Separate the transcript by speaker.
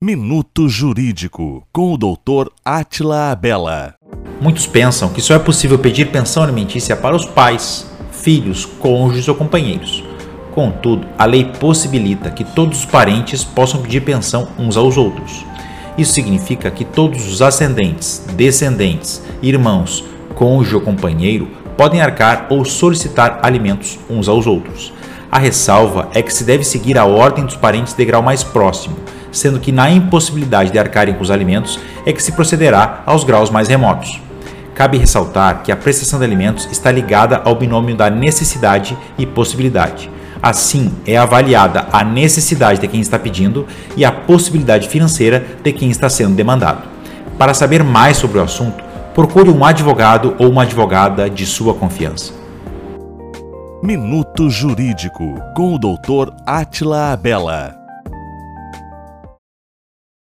Speaker 1: Minuto Jurídico, com o Dr. Atila Abela.
Speaker 2: Muitos pensam que só é possível pedir pensão alimentícia para os pais, filhos, cônjuges ou companheiros. Contudo, a lei possibilita que todos os parentes possam pedir pensão uns aos outros. Isso significa que todos os ascendentes, descendentes, irmãos, cônjuge ou companheiro podem arcar ou solicitar alimentos uns aos outros. A ressalva é que se deve seguir a ordem dos parentes de grau mais próximo sendo que na impossibilidade de arcarem com os alimentos é que se procederá aos graus mais remotos. Cabe ressaltar que a prestação de alimentos está ligada ao binômio da necessidade e possibilidade. Assim, é avaliada a necessidade de quem está pedindo e a possibilidade financeira de quem está sendo demandado. Para saber mais sobre o assunto, procure um advogado ou uma advogada de sua confiança.
Speaker 1: Minuto Jurídico com o Dr. Atila Abela.